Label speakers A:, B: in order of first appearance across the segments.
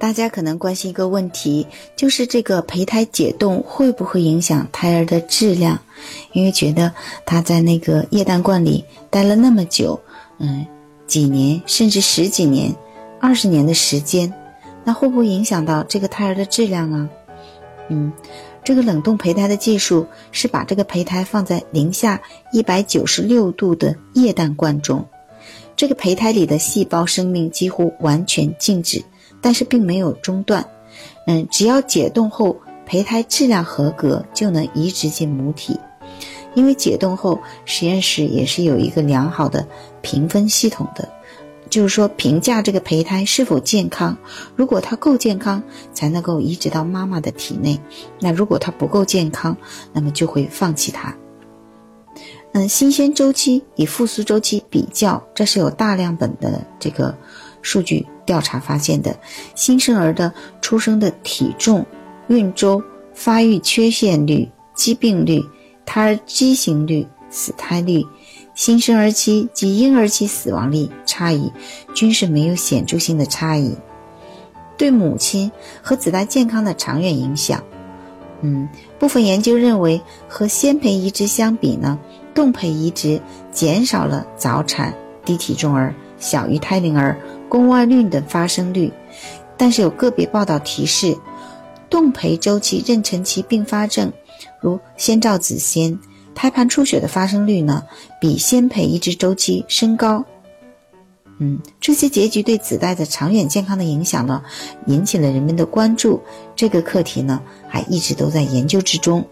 A: 大家可能关心一个问题，就是这个胚胎解冻会不会影响胎儿的质量？因为觉得他在那个液氮罐里待了那么久，嗯，几年甚至十几年、二十年的时间，那会不会影响到这个胎儿的质量啊？嗯，这个冷冻胚胎的技术是把这个胚胎放在零下一百九十六度的液氮罐中，这个胚胎里的细胞生命几乎完全静止。但是并没有中断，嗯，只要解冻后胚胎质量合格，就能移植进母体。因为解冻后，实验室也是有一个良好的评分系统的，就是说评价这个胚胎是否健康。如果它够健康，才能够移植到妈妈的体内；那如果它不够健康，那么就会放弃它。嗯，新鲜周期与复苏周期比较，这是有大量本的这个数据。调查发现的新生儿的出生的体重、孕周、发育缺陷率、疾病率、胎儿畸形率、死胎率、新生儿期及婴儿期死亡率差异，均是没有显著性的差异。对母亲和子代健康的长远影响，嗯，部分研究认为，和鲜胚移植相比呢，冻胚移植减少了早产、低体重儿、小于胎龄儿。宫外孕的发生率，但是有个别报道提示，冻胚周期妊娠期并发症，如先兆子痫、胎盘出血的发生率呢，比鲜胚移植周期升高。嗯，这些结局对子代的长远健康的影响呢，引起了人们的关注。这个课题呢，还一直都在研究之中。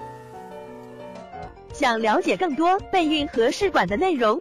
B: 想了解更多备孕和试管的内容。